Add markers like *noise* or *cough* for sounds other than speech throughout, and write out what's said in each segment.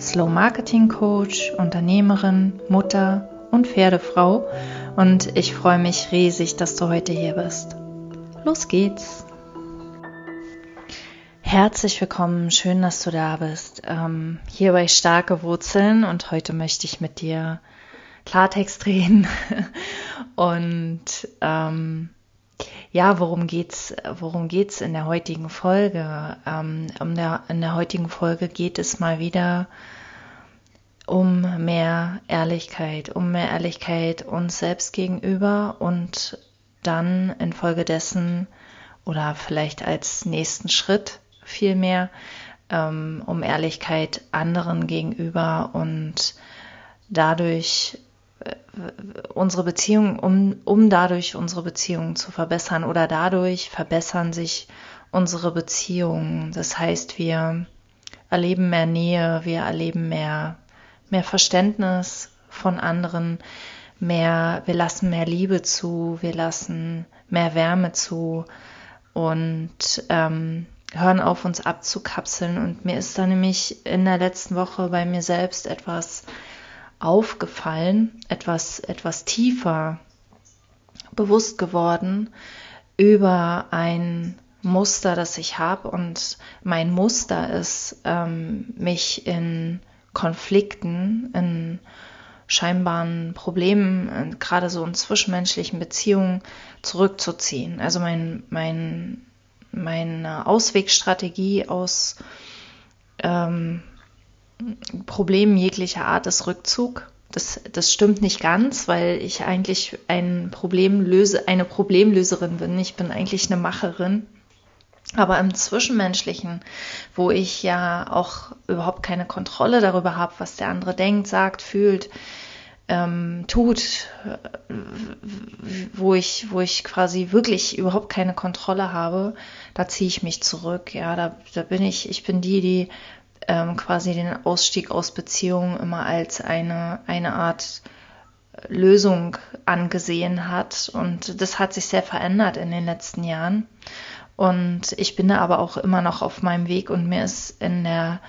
Slow Marketing Coach, Unternehmerin, Mutter und Pferdefrau und ich freue mich riesig, dass du heute hier bist. Los geht's! Herzlich willkommen, schön, dass du da bist. Ähm, hier bei Starke Wurzeln und heute möchte ich mit dir Klartext reden *laughs* und ähm, ja, worum geht's? Worum geht's in der heutigen Folge? Ähm, um der, in der heutigen Folge geht es mal wieder um mehr Ehrlichkeit, um mehr Ehrlichkeit uns selbst gegenüber und dann infolgedessen oder vielleicht als nächsten Schritt vielmehr ähm, um Ehrlichkeit anderen gegenüber und dadurch unsere Beziehung, um, um dadurch unsere Beziehungen zu verbessern oder dadurch verbessern sich unsere Beziehungen. Das heißt, wir erleben mehr Nähe, wir erleben mehr mehr Verständnis von anderen, mehr, wir lassen mehr Liebe zu, wir lassen mehr Wärme zu und ähm, hören auf, uns abzukapseln. Und mir ist da nämlich in der letzten Woche bei mir selbst etwas aufgefallen, etwas, etwas tiefer bewusst geworden über ein Muster, das ich habe. Und mein Muster ist, ähm, mich in Konflikten, in scheinbaren Problemen, gerade so in zwischenmenschlichen Beziehungen zurückzuziehen. Also mein, mein, meine Auswegstrategie aus ähm, Problemen jeglicher Art ist Rückzug. Das, das stimmt nicht ganz, weil ich eigentlich ein Problemlöse, eine Problemlöserin bin. Ich bin eigentlich eine Macherin. Aber im Zwischenmenschlichen, wo ich ja auch überhaupt keine Kontrolle darüber habe, was der andere denkt, sagt, fühlt, ähm, tut, wo ich, wo ich quasi wirklich überhaupt keine Kontrolle habe, da ziehe ich mich zurück. Ja, da, da bin ich, ich bin die, die ähm, quasi den Ausstieg aus Beziehungen immer als eine, eine Art Lösung angesehen hat. Und das hat sich sehr verändert in den letzten Jahren. Und ich bin da aber auch immer noch auf meinem Weg und mir ist in der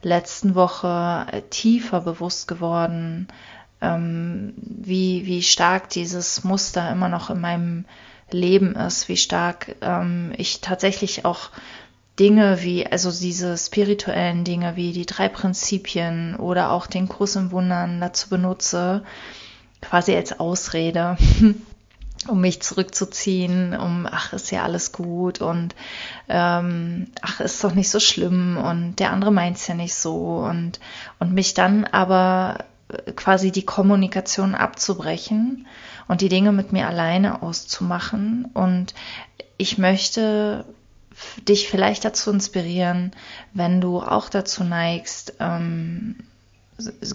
letzten Woche tiefer bewusst geworden, ähm, wie, wie stark dieses Muster immer noch in meinem Leben ist, wie stark ähm, ich tatsächlich auch Dinge wie, also diese spirituellen Dinge wie die drei Prinzipien oder auch den Kurs im Wundern dazu benutze, quasi als Ausrede, *laughs* um mich zurückzuziehen, um ach, ist ja alles gut und ähm, ach, ist doch nicht so schlimm und der andere meint es ja nicht so und, und mich dann aber quasi die Kommunikation abzubrechen und die Dinge mit mir alleine auszumachen. Und ich möchte dich vielleicht dazu inspirieren, wenn du auch dazu neigst, ähm,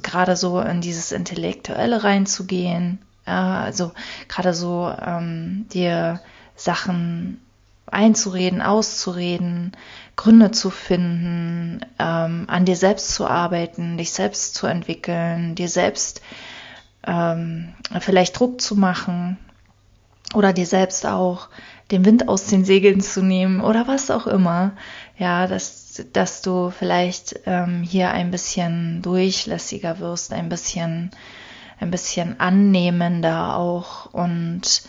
gerade so in dieses Intellektuelle reinzugehen, ja, also gerade so ähm, dir Sachen einzureden, auszureden, Gründe zu finden, ähm, an dir selbst zu arbeiten, dich selbst zu entwickeln, dir selbst ähm, vielleicht Druck zu machen oder dir selbst auch den Wind aus den Segeln zu nehmen oder was auch immer. Ja, dass, dass du vielleicht ähm, hier ein bisschen durchlässiger wirst, ein bisschen ein bisschen annehmender auch und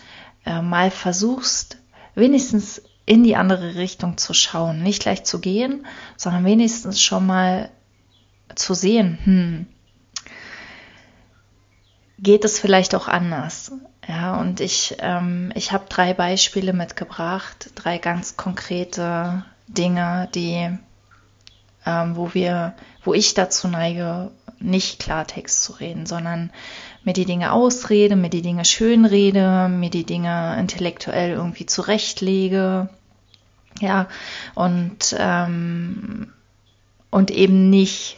äh, mal versuchst, wenigstens in die andere Richtung zu schauen. Nicht gleich zu gehen, sondern wenigstens schon mal zu sehen, hm, geht es vielleicht auch anders. Ja, und ich, ähm, ich habe drei Beispiele mitgebracht, drei ganz konkrete Dinge, die, ähm, wo wir, wo ich dazu neige, nicht Klartext zu reden, sondern mir die Dinge ausrede, mir die Dinge schönrede, mir die Dinge intellektuell irgendwie zurechtlege. Ja, und, ähm, und eben nicht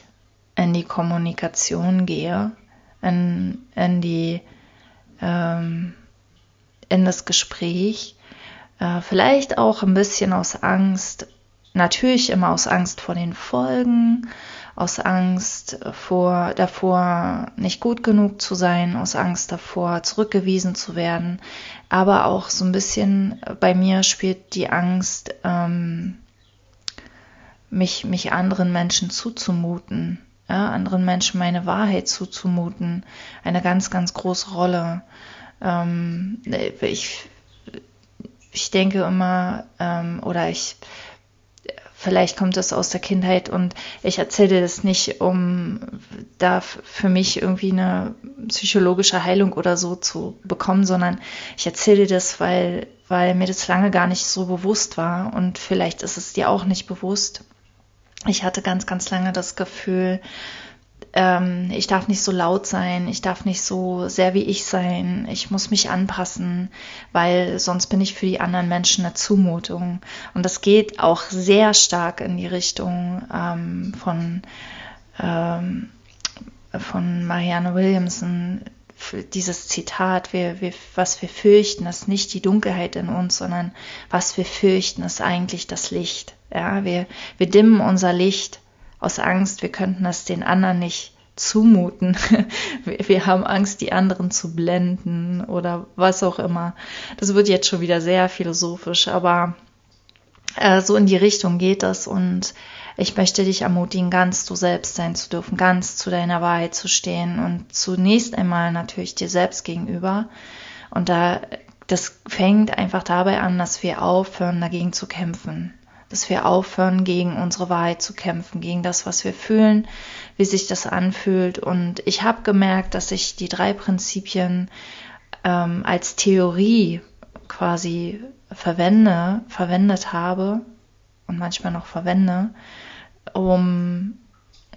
in die Kommunikation gehe, in, in die ähm, in das Gespräch. Äh, vielleicht auch ein bisschen aus Angst, natürlich immer aus Angst vor den Folgen, aus Angst vor, davor, nicht gut genug zu sein, aus Angst davor, zurückgewiesen zu werden. Aber auch so ein bisschen bei mir spielt die Angst, ähm, mich, mich anderen Menschen zuzumuten, ja, anderen Menschen meine Wahrheit zuzumuten, eine ganz, ganz große Rolle. Ähm, ich, ich denke immer, ähm, oder ich vielleicht kommt das aus der Kindheit und ich erzähle das nicht, um da für mich irgendwie eine psychologische Heilung oder so zu bekommen, sondern ich erzähle das, weil, weil mir das lange gar nicht so bewusst war und vielleicht ist es dir auch nicht bewusst. Ich hatte ganz, ganz lange das Gefühl, ähm, ich darf nicht so laut sein, ich darf nicht so sehr wie ich sein, ich muss mich anpassen, weil sonst bin ich für die anderen Menschen eine Zumutung. Und das geht auch sehr stark in die Richtung ähm, von, ähm, von Marianne Williamson, dieses Zitat, wir, wir, was wir fürchten, ist nicht die Dunkelheit in uns, sondern was wir fürchten, ist eigentlich das Licht. Ja, wir, wir dimmen unser Licht aus Angst, wir könnten das den anderen nicht zumuten. *laughs* Wir haben Angst, die anderen zu blenden oder was auch immer. Das wird jetzt schon wieder sehr philosophisch, aber äh, so in die Richtung geht das und ich möchte dich ermutigen, ganz du selbst sein zu dürfen, ganz zu deiner Wahrheit zu stehen und zunächst einmal natürlich dir selbst gegenüber. Und da, das fängt einfach dabei an, dass wir aufhören, dagegen zu kämpfen dass wir aufhören, gegen unsere Wahrheit zu kämpfen, gegen das, was wir fühlen, wie sich das anfühlt. Und ich habe gemerkt, dass ich die drei Prinzipien ähm, als Theorie quasi verwende, verwendet habe und manchmal noch verwende, um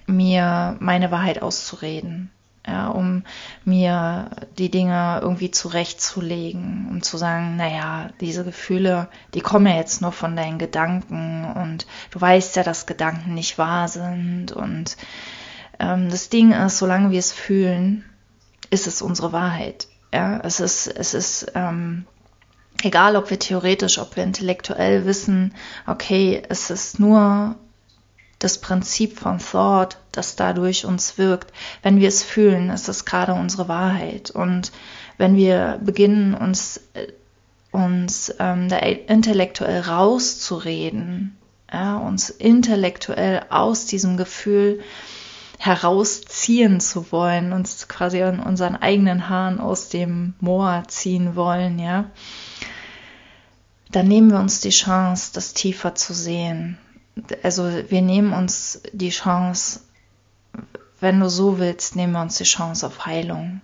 mir meine Wahrheit auszureden ja, um mir die Dinge irgendwie zurechtzulegen, um zu sagen, naja, diese Gefühle, die kommen ja jetzt nur von deinen Gedanken und du weißt ja, dass Gedanken nicht wahr sind und ähm, das Ding ist, solange wir es fühlen, ist es unsere Wahrheit. Ja, es ist, es ist, ähm, egal ob wir theoretisch, ob wir intellektuell wissen, okay, es ist nur das Prinzip von Thought, das dadurch uns wirkt. Wenn wir es fühlen, ist es gerade unsere Wahrheit. Und wenn wir beginnen, uns, äh, uns ähm, da intellektuell rauszureden, ja, uns intellektuell aus diesem Gefühl herausziehen zu wollen, uns quasi an unseren eigenen Haaren aus dem Moor ziehen wollen, ja, dann nehmen wir uns die Chance, das tiefer zu sehen, also wir nehmen uns die Chance, wenn du so willst, nehmen wir uns die Chance auf Heilung.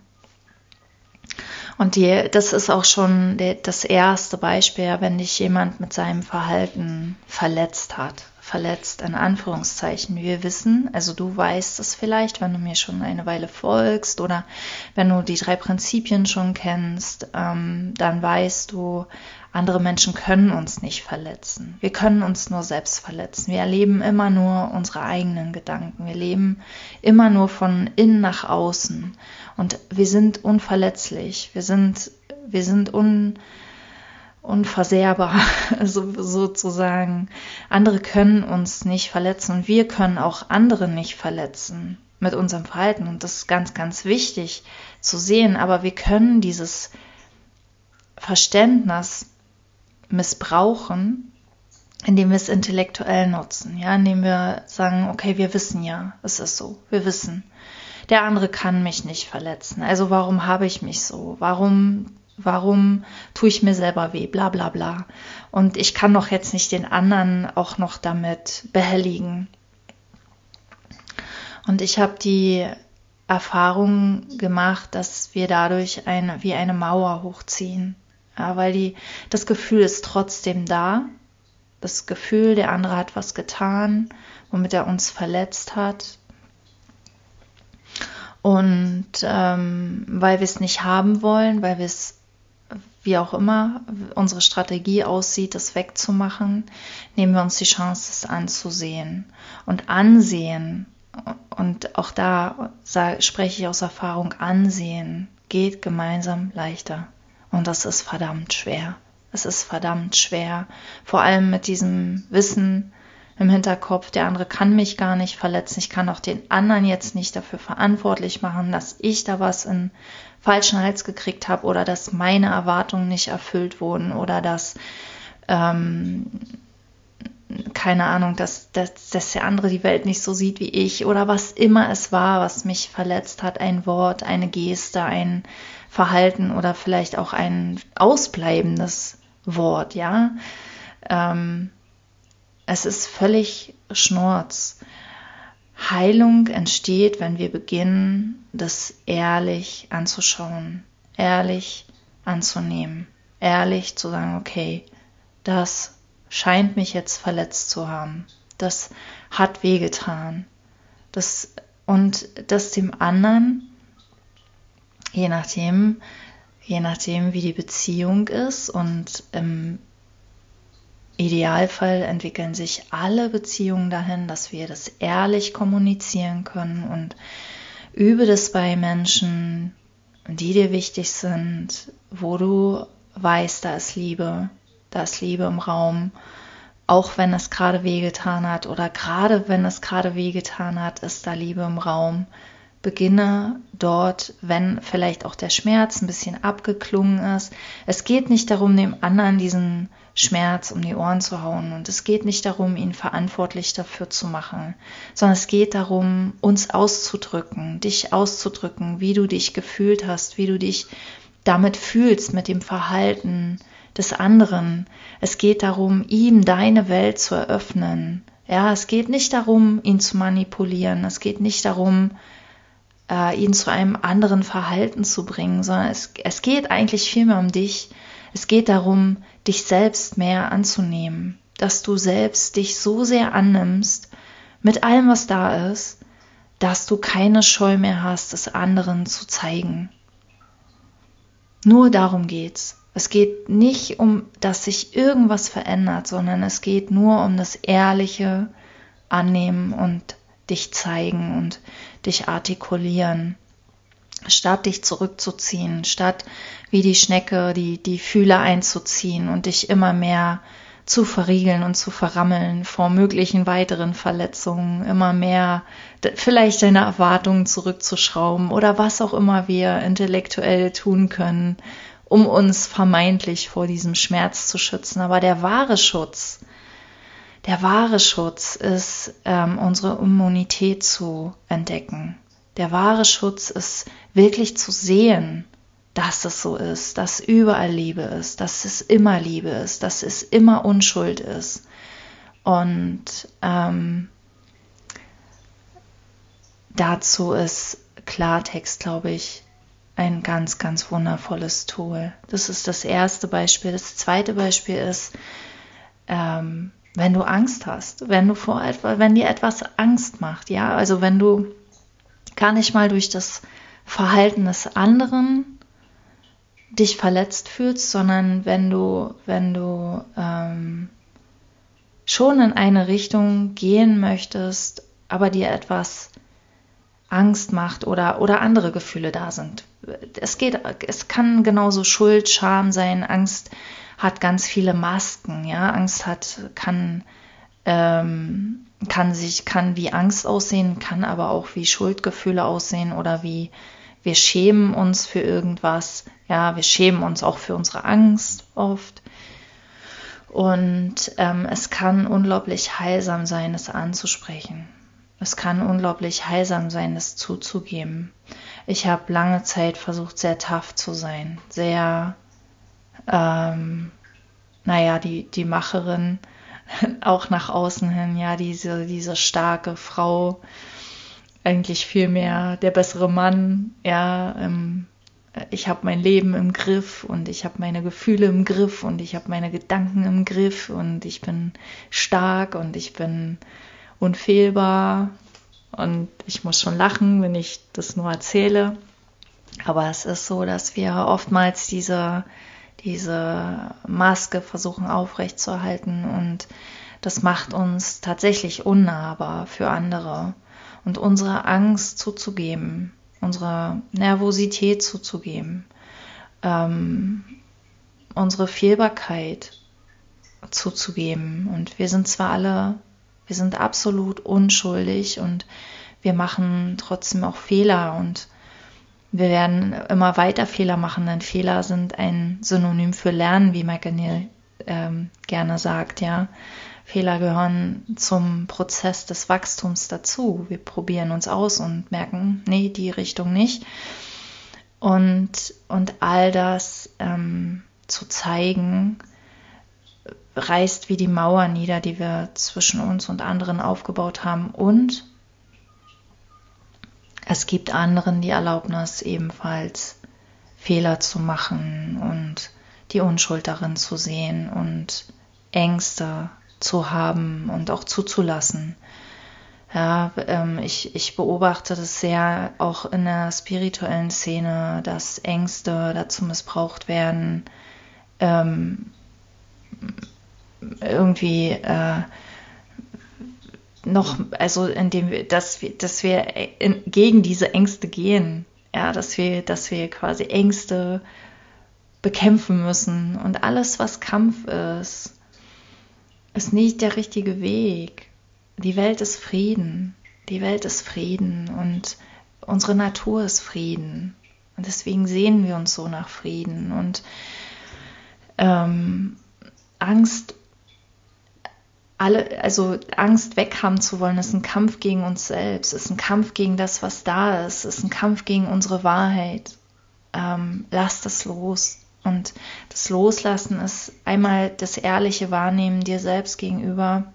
Und die, das ist auch schon der, das erste Beispiel, wenn dich jemand mit seinem Verhalten verletzt hat. Verletzt in Anführungszeichen. Wir wissen, also du weißt es vielleicht, wenn du mir schon eine Weile folgst oder wenn du die drei Prinzipien schon kennst, ähm, dann weißt du, andere Menschen können uns nicht verletzen. Wir können uns nur selbst verletzen. Wir erleben immer nur unsere eigenen Gedanken. Wir leben immer nur von innen nach außen. Und wir sind unverletzlich. Wir sind, wir sind un, unversehrbar, *laughs* so, sozusagen. Andere können uns nicht verletzen und wir können auch andere nicht verletzen mit unserem Verhalten. Und das ist ganz, ganz wichtig zu sehen. Aber wir können dieses Verständnis missbrauchen, indem wir es intellektuell nutzen, ja, indem wir sagen, okay, wir wissen ja, es ist so, wir wissen. Der andere kann mich nicht verletzen. Also warum habe ich mich so? Warum, warum tue ich mir selber weh? Bla bla bla. Und ich kann doch jetzt nicht den anderen auch noch damit behelligen. Und ich habe die Erfahrung gemacht, dass wir dadurch eine, wie eine Mauer hochziehen. Ja, weil die, das Gefühl ist trotzdem da. Das Gefühl, der andere hat was getan, womit er uns verletzt hat. Und ähm, weil wir es nicht haben wollen, weil wir es, wie auch immer, unsere Strategie aussieht, das wegzumachen, nehmen wir uns die Chance, es anzusehen. Und ansehen und auch da spreche ich aus Erfahrung, ansehen geht gemeinsam leichter. Und das ist verdammt schwer. Es ist verdammt schwer. Vor allem mit diesem Wissen im Hinterkopf, der andere kann mich gar nicht verletzen. Ich kann auch den anderen jetzt nicht dafür verantwortlich machen, dass ich da was in falschen Hals gekriegt habe oder dass meine Erwartungen nicht erfüllt wurden oder dass ähm, keine Ahnung, dass, dass, dass der andere die Welt nicht so sieht wie ich oder was immer es war, was mich verletzt hat, ein Wort, eine Geste, ein Verhalten oder vielleicht auch ein ausbleibendes Wort, ja. Ähm, es ist völlig Schnurz. Heilung entsteht, wenn wir beginnen, das ehrlich anzuschauen, ehrlich anzunehmen, ehrlich zu sagen, okay, das scheint mich jetzt verletzt zu haben. Das hat wehgetan. Das, und das dem anderen, je nachdem, je nachdem, wie die Beziehung ist und im Idealfall entwickeln sich alle Beziehungen dahin, dass wir das ehrlich kommunizieren können und übe das bei Menschen, die dir wichtig sind, wo du weißt, da ist Liebe, da ist Liebe im Raum, auch wenn es gerade wehgetan hat oder gerade wenn es gerade wehgetan hat, ist da Liebe im Raum. Beginne dort, wenn vielleicht auch der Schmerz ein bisschen abgeklungen ist. Es geht nicht darum, dem anderen diesen Schmerz um die Ohren zu hauen und es geht nicht darum, ihn verantwortlich dafür zu machen, sondern es geht darum, uns auszudrücken, dich auszudrücken, wie du dich gefühlt hast, wie du dich damit fühlst mit dem Verhalten, des anderen. Es geht darum, ihm deine Welt zu eröffnen. Ja, es geht nicht darum, ihn zu manipulieren. Es geht nicht darum, äh, ihn zu einem anderen Verhalten zu bringen, sondern es, es geht eigentlich vielmehr um dich. Es geht darum, dich selbst mehr anzunehmen, dass du selbst dich so sehr annimmst mit allem, was da ist, dass du keine Scheu mehr hast, es anderen zu zeigen. Nur darum geht's. Es geht nicht um, dass sich irgendwas verändert, sondern es geht nur um das ehrliche Annehmen und dich zeigen und dich artikulieren, statt dich zurückzuziehen, statt wie die Schnecke die, die Fühler einzuziehen und dich immer mehr zu verriegeln und zu verrammeln vor möglichen weiteren Verletzungen, immer mehr vielleicht deine Erwartungen zurückzuschrauben oder was auch immer wir intellektuell tun können, um uns vermeintlich vor diesem Schmerz zu schützen. Aber der wahre Schutz, der wahre Schutz ist, ähm, unsere Immunität zu entdecken. Der wahre Schutz ist wirklich zu sehen, dass es so ist, dass überall Liebe ist, dass es immer Liebe ist, dass es immer Unschuld ist. Und ähm, dazu ist Klartext, glaube ich, ein ganz, ganz wundervolles Tool. Das ist das erste Beispiel. Das zweite Beispiel ist, ähm, wenn du Angst hast, wenn du vor etwas, wenn dir etwas Angst macht, ja, also wenn du gar nicht mal durch das Verhalten des anderen dich verletzt fühlst, sondern wenn du, wenn du ähm, schon in eine Richtung gehen möchtest, aber dir etwas Angst macht oder, oder andere Gefühle da sind. Es geht, es kann genauso Schuld, Scham sein. Angst hat ganz viele Masken, ja. Angst hat, kann, ähm, kann sich, kann wie Angst aussehen, kann aber auch wie Schuldgefühle aussehen oder wie wir schämen uns für irgendwas. Ja, wir schämen uns auch für unsere Angst oft. Und ähm, es kann unglaublich heilsam sein, es anzusprechen. Es kann unglaublich heilsam sein, das zuzugeben. Ich habe lange Zeit versucht, sehr tough zu sein, sehr, ähm, naja, die, die Macherin, *laughs* auch nach außen hin, ja, diese, diese starke Frau, eigentlich viel mehr der bessere Mann, ja, ähm, ich habe mein Leben im Griff und ich habe meine Gefühle im Griff und ich habe meine Gedanken im Griff und ich bin stark und ich bin unfehlbar und ich muss schon lachen, wenn ich das nur erzähle. Aber es ist so, dass wir oftmals diese, diese Maske versuchen aufrechtzuerhalten und das macht uns tatsächlich unnahbar für andere. und unsere Angst zuzugeben, unsere Nervosität zuzugeben, ähm, unsere Fehlbarkeit zuzugeben. Und wir sind zwar alle, wir sind absolut unschuldig und wir machen trotzdem auch Fehler und wir werden immer weiter Fehler machen, denn Fehler sind ein Synonym für Lernen, wie Michael Neal ähm, gerne sagt, ja. Fehler gehören zum Prozess des Wachstums dazu. Wir probieren uns aus und merken, nee, die Richtung nicht. Und, und all das ähm, zu zeigen, reißt wie die Mauer nieder, die wir zwischen uns und anderen aufgebaut haben. Und es gibt anderen die Erlaubnis, ebenfalls Fehler zu machen und die Unschuld darin zu sehen und Ängste zu haben und auch zuzulassen. Ja, ähm, ich, ich beobachte das sehr auch in der spirituellen Szene, dass Ängste dazu missbraucht werden, ähm, irgendwie äh, noch, also indem wir, dass wir, dass wir in, gegen diese Ängste gehen, ja, dass wir, dass wir quasi Ängste bekämpfen müssen und alles, was Kampf ist, ist nicht der richtige Weg. Die Welt ist Frieden. Die Welt ist Frieden und unsere Natur ist Frieden. Und deswegen sehen wir uns so nach Frieden. Und ähm, Angst, alle, also Angst weghaben zu wollen, ist ein Kampf gegen uns selbst, ist ein Kampf gegen das, was da ist, ist ein Kampf gegen unsere Wahrheit. Ähm, lass das los. Und das Loslassen ist einmal das ehrliche Wahrnehmen dir selbst gegenüber.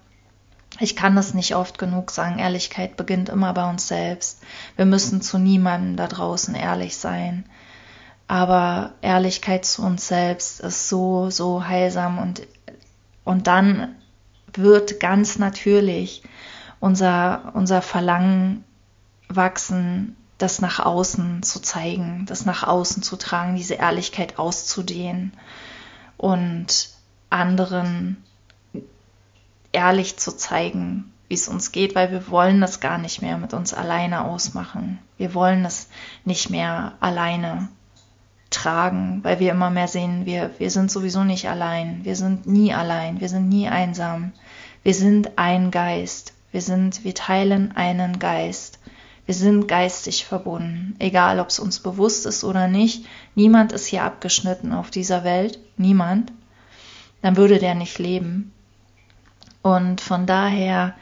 Ich kann das nicht oft genug sagen. Ehrlichkeit beginnt immer bei uns selbst. Wir müssen zu niemandem da draußen ehrlich sein. Aber Ehrlichkeit zu uns selbst ist so, so heilsam und, und dann wird ganz natürlich unser, unser Verlangen wachsen, das nach außen zu zeigen, das nach außen zu tragen, diese Ehrlichkeit auszudehnen und anderen ehrlich zu zeigen, wie es uns geht, weil wir wollen das gar nicht mehr mit uns alleine ausmachen. Wir wollen das nicht mehr alleine tragen, weil wir immer mehr sehen, wir, wir sind sowieso nicht allein, wir sind nie allein, wir sind nie einsam, wir sind ein Geist, wir sind, wir teilen einen Geist. Wir sind geistig verbunden, egal ob es uns bewusst ist oder nicht. Niemand ist hier abgeschnitten auf dieser Welt, niemand. Dann würde der nicht leben. Und von daher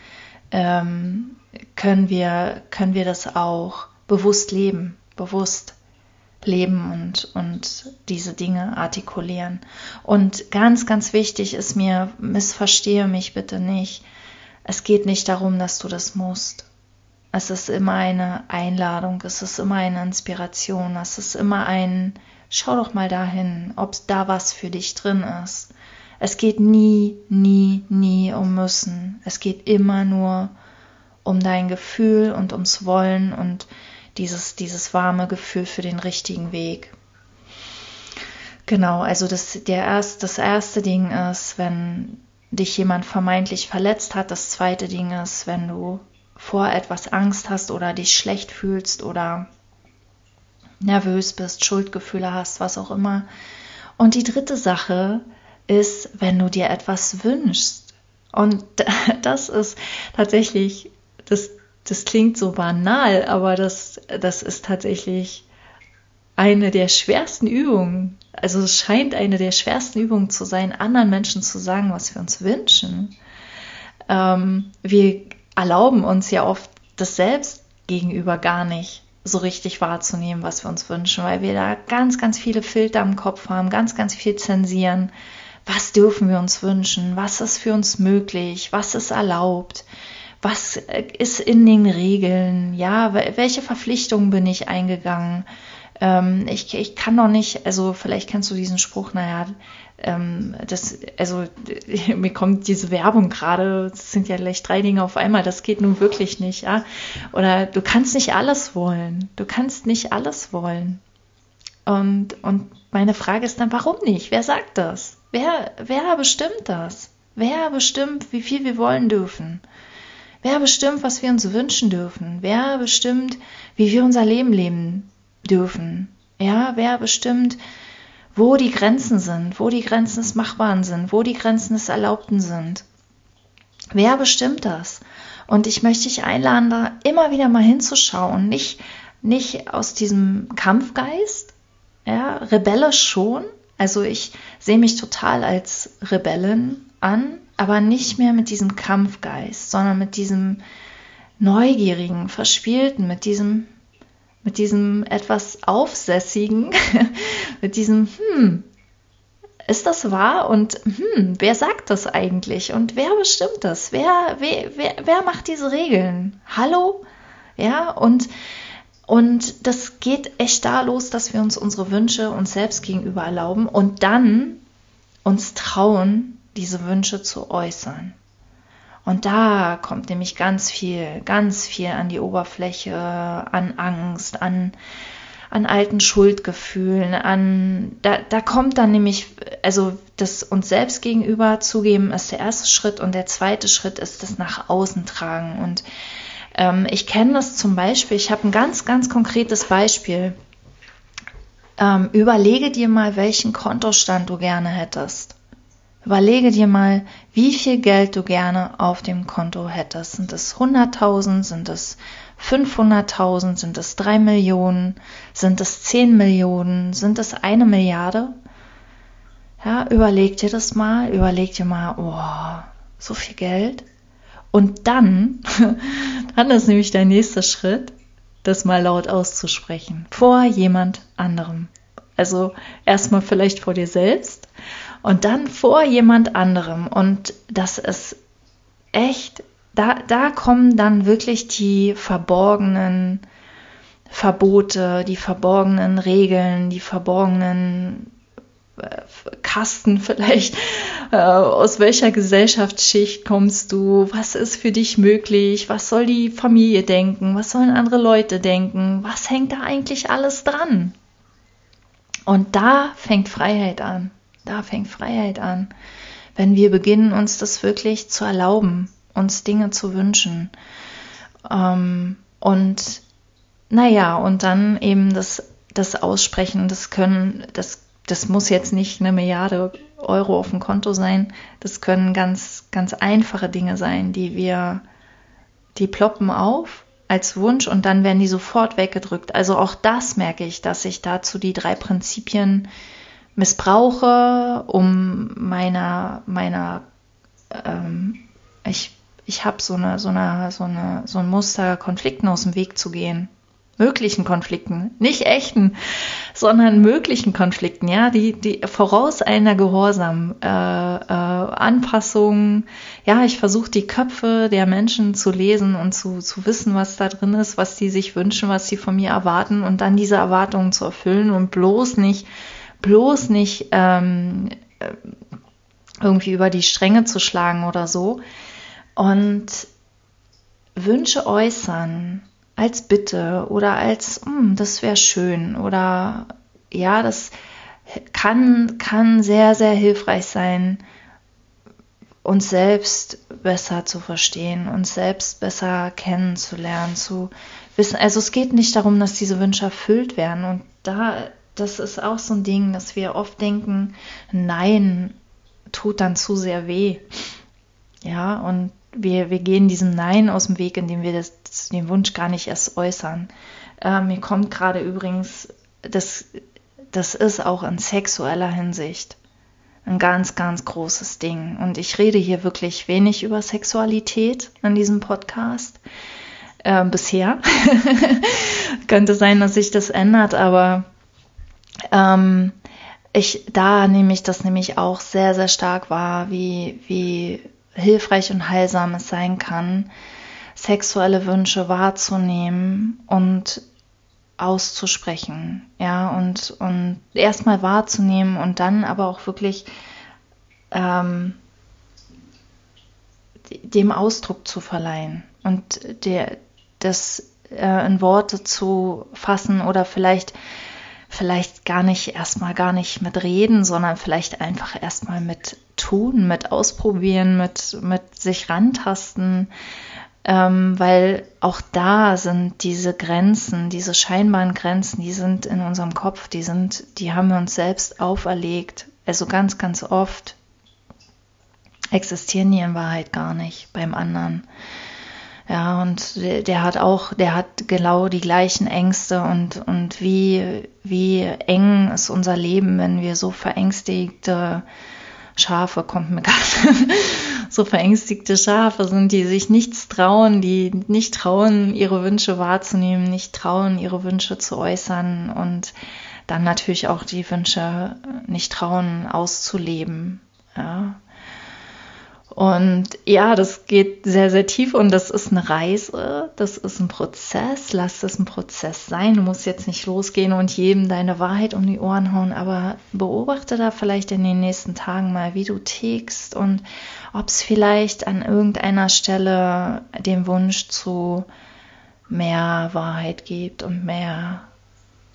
ähm, können, wir, können wir das auch bewusst leben, bewusst leben und, und diese Dinge artikulieren. Und ganz, ganz wichtig ist mir, missverstehe mich bitte nicht, es geht nicht darum, dass du das musst. Es ist immer eine Einladung, es ist immer eine Inspiration, es ist immer ein, schau doch mal dahin, ob da was für dich drin ist. Es geht nie, nie, nie um müssen. Es geht immer nur um dein Gefühl und ums Wollen und dieses, dieses warme Gefühl für den richtigen Weg. Genau, also das, der erst, das erste Ding ist, wenn dich jemand vermeintlich verletzt hat. Das zweite Ding ist, wenn du vor etwas Angst hast oder dich schlecht fühlst oder nervös bist, Schuldgefühle hast, was auch immer. Und die dritte Sache ist, wenn du dir etwas wünschst. Und *laughs* das ist tatsächlich, das, das klingt so banal, aber das, das ist tatsächlich eine der schwersten Übungen. Also es scheint eine der schwersten Übungen zu sein, anderen Menschen zu sagen, was wir uns wünschen. Ähm, wir erlauben uns ja oft das selbst gegenüber gar nicht so richtig wahrzunehmen, was wir uns wünschen, weil wir da ganz, ganz viele Filter im Kopf haben, ganz, ganz viel zensieren. Was dürfen wir uns wünschen? Was ist für uns möglich? Was ist erlaubt? Was ist in den Regeln? Ja, welche Verpflichtungen bin ich eingegangen? Ähm, ich, ich kann doch nicht, also vielleicht kennst du diesen Spruch, naja, ähm, das, also *laughs* mir kommt diese Werbung gerade, das sind ja gleich drei Dinge auf einmal, das geht nun wirklich nicht, ja. Oder du kannst nicht alles wollen, du kannst nicht alles wollen. Und, und meine Frage ist dann, warum nicht? Wer sagt das? Wer, wer bestimmt das? Wer bestimmt, wie viel wir wollen dürfen? Wer bestimmt, was wir uns wünschen dürfen? Wer bestimmt, wie wir unser Leben leben dürfen? Ja, wer bestimmt, wo die Grenzen sind, wo die Grenzen des Machbaren sind, wo die Grenzen des Erlaubten sind? Wer bestimmt das? Und ich möchte dich einladen, da immer wieder mal hinzuschauen, nicht, nicht aus diesem Kampfgeist, ja, rebellisch schon. Also ich sehe mich total als Rebellin an, aber nicht mehr mit diesem Kampfgeist, sondern mit diesem neugierigen, verspielten, mit diesem, mit diesem etwas aufsässigen, *laughs* mit diesem, hm, ist das wahr? Und hm, wer sagt das eigentlich? Und wer bestimmt das? Wer, wer, wer, wer macht diese Regeln? Hallo? Ja, und, und das geht echt da los, dass wir uns unsere Wünsche uns selbst gegenüber erlauben und dann uns trauen, diese Wünsche zu äußern. Und da kommt nämlich ganz viel, ganz viel an die Oberfläche, an Angst, an, an alten Schuldgefühlen, an, da, da kommt dann nämlich, also das uns selbst gegenüber zugeben ist der erste Schritt und der zweite Schritt ist das nach außen tragen. Und ähm, ich kenne das zum Beispiel, ich habe ein ganz, ganz konkretes Beispiel. Ähm, überlege dir mal, welchen Kontostand du gerne hättest. Überlege dir mal, wie viel Geld du gerne auf dem Konto hättest. Sind es 100.000? Sind es 500.000? Sind es 3 Millionen? Sind es 10 Millionen? Sind es eine Milliarde? Ja, überleg dir das mal. Überleg dir mal, oh, so viel Geld. Und dann, *laughs* dann ist nämlich der nächste Schritt, das mal laut auszusprechen. Vor jemand anderem. Also erstmal vielleicht vor dir selbst und dann vor jemand anderem. Und das ist echt, da, da kommen dann wirklich die verborgenen Verbote, die verborgenen Regeln, die verborgenen äh, Kasten *laughs* vielleicht, äh, aus welcher Gesellschaftsschicht kommst du, was ist für dich möglich, was soll die Familie denken, was sollen andere Leute denken, was hängt da eigentlich alles dran? Und da fängt Freiheit an. Da fängt Freiheit an, wenn wir beginnen, uns das wirklich zu erlauben, uns Dinge zu wünschen. Ähm, und naja, und dann eben das, das Aussprechen, das können, das, das muss jetzt nicht eine Milliarde Euro auf dem Konto sein. Das können ganz, ganz einfache Dinge sein, die wir, die ploppen auf als Wunsch und dann werden die sofort weggedrückt. Also auch das merke ich, dass ich dazu die drei Prinzipien missbrauche, um meiner, meiner, ähm, ich, ich habe so eine, so eine, so eine, so ein Muster, Konflikten aus dem Weg zu gehen. Möglichen Konflikten, nicht echten, sondern möglichen Konflikten, ja, die, die voraus einer Gehorsam, äh, äh, Anpassung, ja, ich versuche die Köpfe der Menschen zu lesen und zu, zu wissen, was da drin ist, was die sich wünschen, was sie von mir erwarten und dann diese Erwartungen zu erfüllen und bloß nicht bloß nicht ähm, äh, irgendwie über die Stränge zu schlagen oder so. Und Wünsche äußern als Bitte oder als, hm, das wäre schön oder ja, das kann, kann sehr, sehr hilfreich sein, uns selbst besser zu verstehen, uns selbst besser kennenzulernen, zu wissen. Also es geht nicht darum, dass diese Wünsche erfüllt werden. Und da das ist auch so ein Ding, dass wir oft denken, Nein tut dann zu sehr weh. Ja, und wir, wir gehen diesem Nein aus dem Weg, indem wir das, den Wunsch gar nicht erst äußern. Äh, mir kommt gerade übrigens, das, das ist auch in sexueller Hinsicht ein ganz, ganz großes Ding. Und ich rede hier wirklich wenig über Sexualität in diesem Podcast. Äh, bisher. *laughs* Könnte sein, dass sich das ändert, aber ähm, ich, da nehme ich das nämlich auch sehr, sehr stark wahr, wie, wie hilfreich und heilsam es sein kann, sexuelle Wünsche wahrzunehmen und auszusprechen, ja, und, und erstmal wahrzunehmen und dann aber auch wirklich ähm, dem Ausdruck zu verleihen und der, das äh, in Worte zu fassen oder vielleicht vielleicht gar nicht erstmal gar nicht mit reden, sondern vielleicht einfach erstmal mit tun, mit ausprobieren, mit, mit sich rantasten, ähm, weil auch da sind diese Grenzen, diese scheinbaren Grenzen, die sind in unserem Kopf, die sind, die haben wir uns selbst auferlegt. Also ganz, ganz oft existieren die in Wahrheit gar nicht beim anderen. Ja, und der, hat auch, der hat genau die gleichen Ängste und, und wie, wie eng ist unser Leben, wenn wir so verängstigte Schafe, kommt mir *laughs* gerade, so verängstigte Schafe sind, die sich nichts trauen, die nicht trauen, ihre Wünsche wahrzunehmen, nicht trauen, ihre Wünsche zu äußern und dann natürlich auch die Wünsche nicht trauen auszuleben. Ja. Und ja, das geht sehr, sehr tief und das ist eine Reise, das ist ein Prozess. Lass es ein Prozess sein. Du musst jetzt nicht losgehen und jedem deine Wahrheit um die Ohren hauen, aber beobachte da vielleicht in den nächsten Tagen mal, wie du tickst und ob es vielleicht an irgendeiner Stelle den Wunsch zu mehr Wahrheit gibt und mehr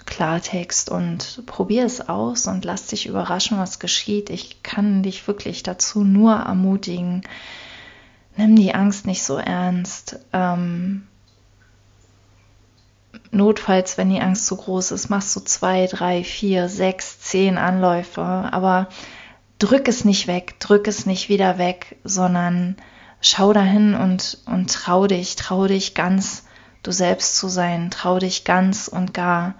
Klartext und probier es aus und lass dich überraschen, was geschieht. Ich kann dich wirklich dazu nur ermutigen. Nimm die Angst nicht so ernst. Ähm, notfalls, wenn die Angst zu groß ist, machst du zwei, drei, vier, sechs, zehn Anläufe. Aber drück es nicht weg, drück es nicht wieder weg, sondern schau dahin und, und trau dich, trau dich ganz du selbst zu sein, trau dich ganz und gar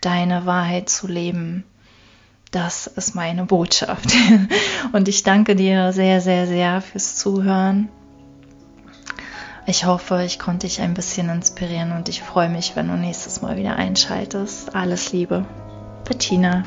deine Wahrheit zu leben. Das ist meine Botschaft. *laughs* Und ich danke dir sehr, sehr, sehr fürs Zuhören. Ich hoffe, ich konnte dich ein bisschen inspirieren und ich freue mich, wenn du nächstes Mal wieder einschaltest. Alles Liebe. Bettina.